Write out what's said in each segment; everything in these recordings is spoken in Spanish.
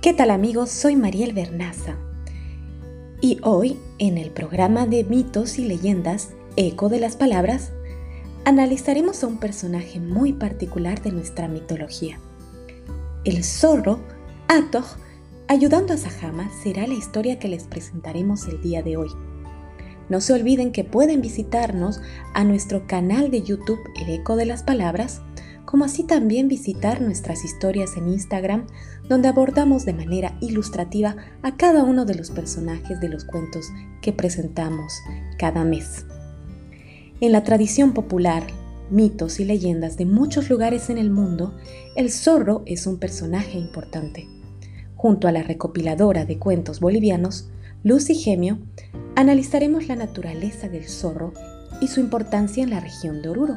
¿Qué tal amigos? Soy Mariel Bernaza y hoy en el programa de mitos y leyendas Eco de las Palabras analizaremos a un personaje muy particular de nuestra mitología. El zorro Atog ayudando a Sahama será la historia que les presentaremos el día de hoy. No se olviden que pueden visitarnos a nuestro canal de YouTube El Eco de las Palabras, como así también visitar nuestras historias en Instagram, donde abordamos de manera ilustrativa a cada uno de los personajes de los cuentos que presentamos cada mes. En la tradición popular, mitos y leyendas de muchos lugares en el mundo, el zorro es un personaje importante. Junto a la recopiladora de cuentos bolivianos, Lucy Gemio, analizaremos la naturaleza del zorro y su importancia en la región de Oruro.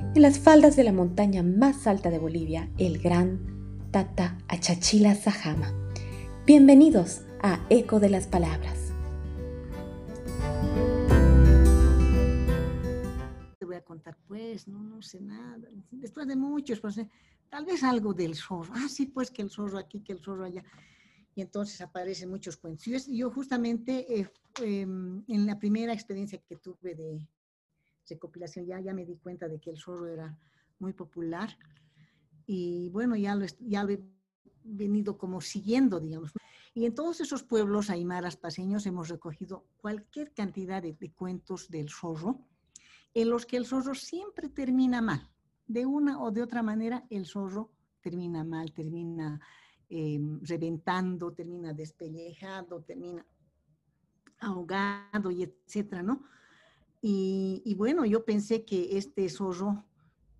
En las faldas de la montaña más alta de Bolivia, el gran Tata Achachila Sajama. Bienvenidos a Eco de las Palabras. Te voy a contar, pues, no, no sé nada. Después de muchos, pues, tal vez algo del zorro. Ah, sí, pues que el zorro aquí, que el zorro allá y entonces aparecen muchos cuentos. Yo, justamente eh, em, en la primera experiencia que tuve de recopilación ya, ya me di cuenta de que el zorro era muy popular y bueno, ya lo, ya he venido como siguiendo, digamos. Y en todos esos pueblos aymaras paseños hemos recogido cualquier cantidad de, cuentos del zorro, en los que el zorro siempre termina mal. De una o de otra manera, el zorro termina mal, termina Em, reventando, termina despellejado, termina ahogado y etcétera, ¿no? Y, bueno, yo pensé que este zorro,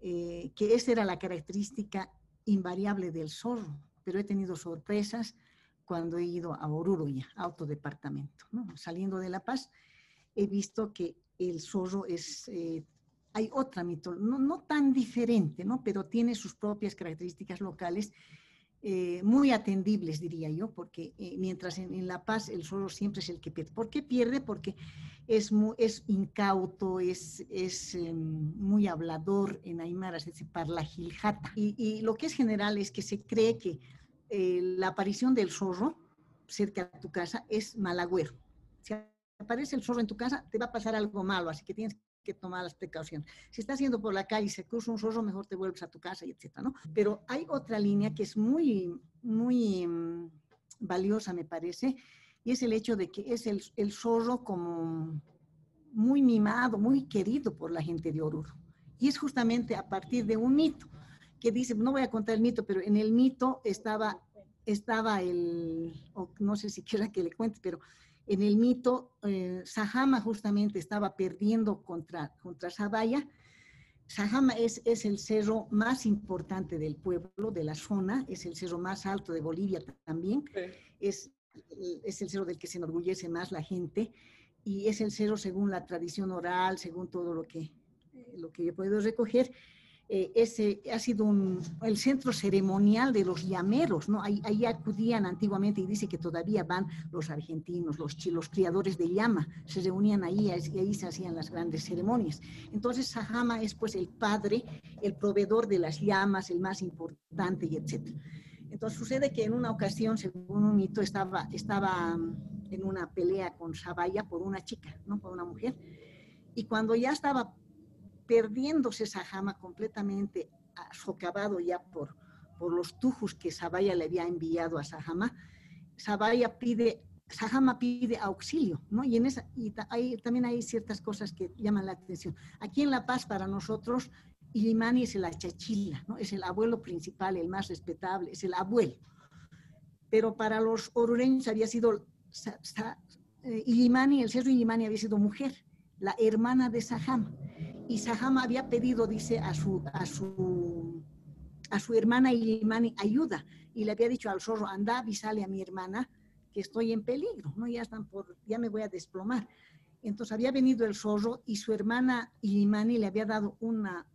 eh, que esa era la característica invariable del zorro, pero he tenido sorpresas cuando he ido a Oruro ya, autodepartamento, ¿no? Saliendo de La Paz, he visto que el zorro es, eh, hay otra mitología, no, no, tan diferente, ¿no? Pero tiene sus propias características locales eh, muy atendibles, diría yo, porque eh, mientras en, La Paz el zorro siempre es el que pierde. ¿Por qué pierde? Porque es, muy, es incauto, es, es em, muy hablador en Aymara, se parla giljata. Y, y, lo que es general es que se cree que eh, la aparición del zorro cerca de tu casa es malagüero. Si aparece el zorro en tu casa, te va a pasar algo malo, así que tienes que tomar las precauciones. Si estás yendo por la calle y se cruza un zorro, mejor te vuelves a tu casa y etcétera, ¿no? Pero hay otra línea que es muy, muy mm, valiosa, me parece, y es el hecho de que es el, el zorro como muy mimado, muy querido por la gente de Oruro. Y es justamente a partir de un mito que dice, no voy a contar el mito, pero en el mito estaba, estaba el, no sé si quiera que le cuente, pero en el mito, eh, Sahama justamente estaba perdiendo contra, contra Sabaya. Sahama es, es el cerro más importante del pueblo, de la zona, es el cerro más alto de Bolivia también, es, es el cerro del que se enorgullece más la gente y es el cerro según la tradición oral, según todo lo que, lo que yo he podido recoger, eh, ese ha sido el centro ceremonial de los llameros, ¿no? Ahí, acudían antiguamente y dice que todavía van los argentinos, los, los criadores de llama, se reunían ahí y ahí se hacían las grandes ceremonias. Entonces Sahama es pues el padre, el proveedor de las llamas, el más importante y etcétera. Entonces sucede que en una ocasión, según un mito, estaba, estaba mm, en una pelea con Sabaya por una chica, ¿no? Por una mujer. Y cuando ya estaba perdiéndose Sahama completamente, socavado ya por, por los tujos que Sabaya le había enviado a Sahama, Sabaya pide, Sahama pide auxilio, ¿no? Y, en esa, y también hay ciertas cosas que llaman la atención. Aquí en La Paz, para nosotros, Ilimani es el achachila, ¿no? Es el abuelo principal, el más respetable, es el abuelo. Pero para los orureños había sido, eh, Ilimani, el cerro Ilimani había sido mujer, la hermana de Sahama y Sahama había pedido, dice, a su, a su, a su hermana Ilimani ayuda y le había dicho al zorro, anda, avísale a mi hermana que estoy en peligro, ¿no? Ya están por, ya me voy a desplomar. Entonces había venido el zorro y su hermana Ilimani le había dado una,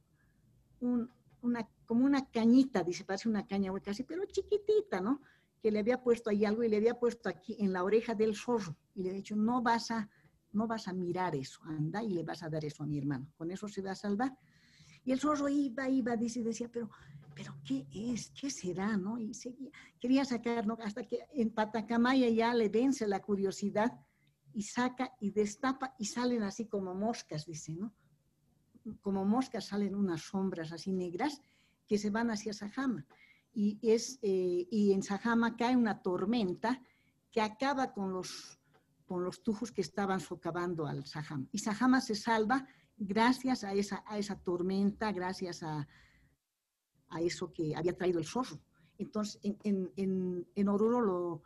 una, como una cañita, dice, parece una caña hueca así, pero chiquitita, ¿no? Que le había puesto ahí algo y le había puesto aquí en la oreja del zorro y le había dicho, no vas a no vas a mirar eso, anda y le vas a dar eso a mi hermano, con eso se va a salvar. Y el zorro iba, iba, dice, decía, pero pero ¿qué es? ¿Qué será? ¿no? Y seguía, quería sacar, ¿no? hasta que en Patacamaya ya le vence la curiosidad y saca y destapa y salen así como moscas, dice, ¿no? Como moscas salen unas sombras así negras que se van hacia Sajama. Y, es, eh, y en Sajama cae una tormenta que acaba con los, con los tujos que estaban socavando al Sajama. Y Sajama se salva gracias a esa, a esa tormenta, gracias a, a eso que había traído el zorro. Entonces, en, en, en, Oruro lo,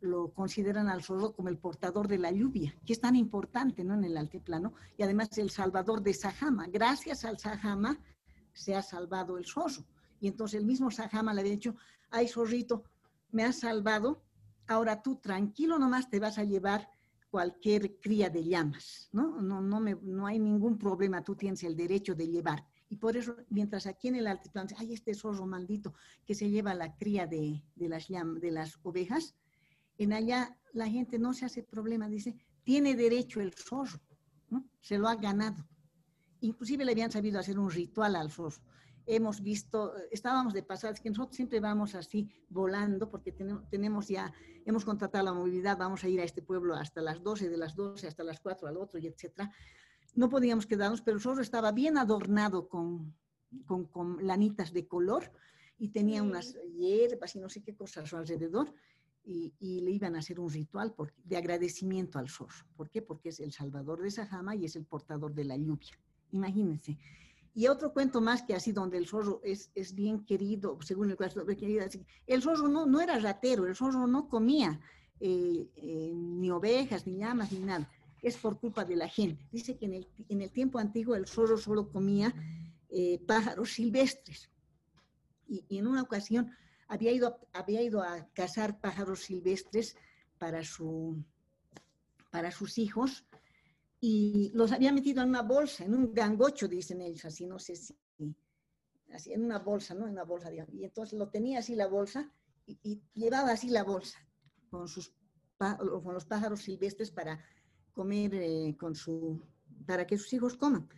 lo, consideran al zorro como el portador de la lluvia, que es tan importante ¿no? en el altiplano, y además el salvador de Sajama. Gracias al Sajama se ha salvado el zorro. Y entonces el mismo Sajama le había dicho, ay zorrito, me has salvado, ahora tú tranquilo nomás te vas a llevar cualquier cría de llamas, ¿no? No, no, hay ningún problema, tú tienes el derecho de llevar. Y por eso, mientras aquí en el altiplano, hay este zorro maldito que se lleva la cría de, las, de las ovejas, en allá la gente no se hace problema, dice, tiene derecho el zorro, se lo ha ganado. Inclusive le habían sabido hacer un ritual al zorro hemos visto, estábamos de pasada, es que nosotros siempre vamos así volando porque tenemos, ya, hemos contratado la movilidad, vamos a ir a este pueblo hasta las 12, de las 12 hasta las 4 al otro y etcétera. No podíamos quedarnos, pero el zorro estaba bien adornado con, con, con lanitas de color y tenía unas hierbas y no sé qué cosas a su alrededor. Y, y, le iban a hacer un ritual por, de agradecimiento al zorro. ¿Por qué? Porque es el salvador de Sajama y es el portador de la lluvia. Imagínense. Y otro cuento más que así, donde el zorro es, es bien querido, según el caso de querida, el zorro no, no era ratero, el zorro no comía eh, eh, ni ovejas, ni llamas, ni nada. Es por culpa de la gente. Dice que en el, en el tiempo antiguo el zorro solo comía eh, pájaros silvestres. Y, en una ocasión había ido, había ido a cazar pájaros silvestres para, su, para sus hijos y los había metido en una bolsa, en un gangocho, dicen ellos, así, no sé si, así, en una bolsa, ¿no? En una bolsa, digamos. Y entonces lo tenía así la bolsa y, llevaba así la bolsa con, sus, con los pájaros silvestres para comer eh, con su, para que sus hijos coman.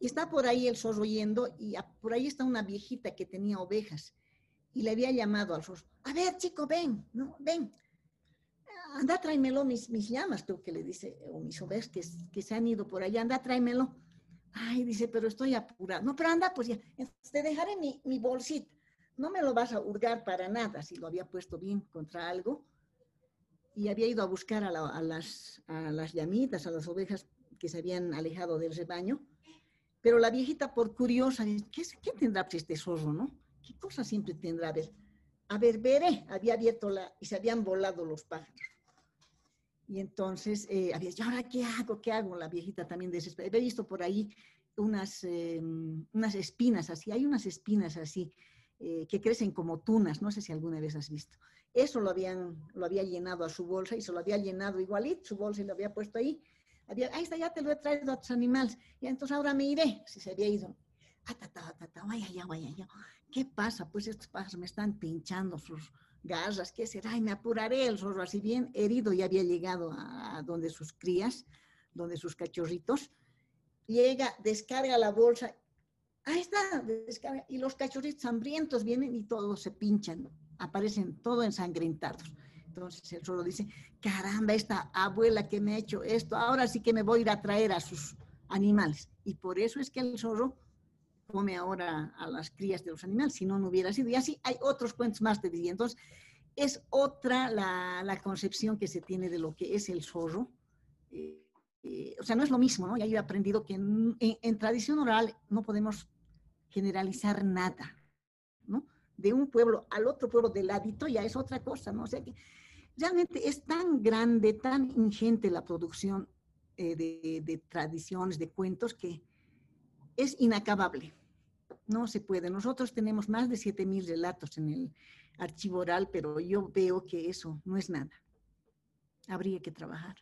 Y está por ahí el zorro yendo y por ahí está una viejita que tenía ovejas y le había llamado al zorro, a ver chico, ven, no, ven, anda, tráemelo mis, mis llamas, tú que le dice, o mis ovejas que, que se han ido por allá, anda, tráemelo. Ay, dice, pero estoy apurado. No, pero anda, pues ya, te dejaré mi, mi bolsita. No me lo vas a hurgar para nada, si lo había puesto bien contra algo. Y había ido a buscar a, las, a las llamitas, a las ovejas que se habían alejado del rebaño. Pero la viejita, por curiosa, ¿qué, qué tendrá pues, este zorro, no? ¿Qué cosa siempre tendrá? A ver, a ver, veré, había abierto la, y se habían volado los pájaros. Y entonces eh, había dicho, ¿ahora qué hago? ¿Qué hago? La viejita también desesperada. Había visto por ahí unas, em, unas espinas así, hay unas espinas así eh, que crecen como tunas, no sé si alguna vez has visto. Eso lo, habían, lo había llenado a su bolsa y se lo había llenado igualito su bolsa y lo había puesto ahí. Había, ahí está, ya te lo he traído a tus animales. Y entonces ahora me iré, si se había ido. Ah, vaya ya, vaya ya. ¿Qué pasa? Pues estos pájaros me están pinchando sus, garras, ¿qué será? Y me apuraré, el zorro así bien herido ya había llegado a, donde sus crías, donde sus cachorritos, llega, descarga la bolsa, ahí está, descarga, y los cachorritos hambrientos vienen y todos se pinchan, aparecen todos ensangrentados. Entonces el zorro dice, caramba, esta abuela que me ha hecho esto, ahora sí que me voy a ir a traer a sus animales. Y por eso es que el zorro come ahora a las crías de los animales, si no, no hubiera sido. Y así hay otros cuentos más, te diría. Entonces, es otra la, la concepción que se tiene de lo que es el zorro. Eh, eh, o sea, no es lo mismo, ¿no? Ya yo he aprendido que en, en, tradición oral no podemos generalizar nada, ¿no? De un pueblo al otro pueblo del ladito ya es otra cosa, ¿no? O sea que realmente es tan grande, tan ingente la producción eh, de, de tradiciones, de cuentos, que es inacabable. No se puede. Nosotros tenemos más de 7.000 relatos en el archivo oral, pero yo veo que eso no es nada. Habría que trabajar.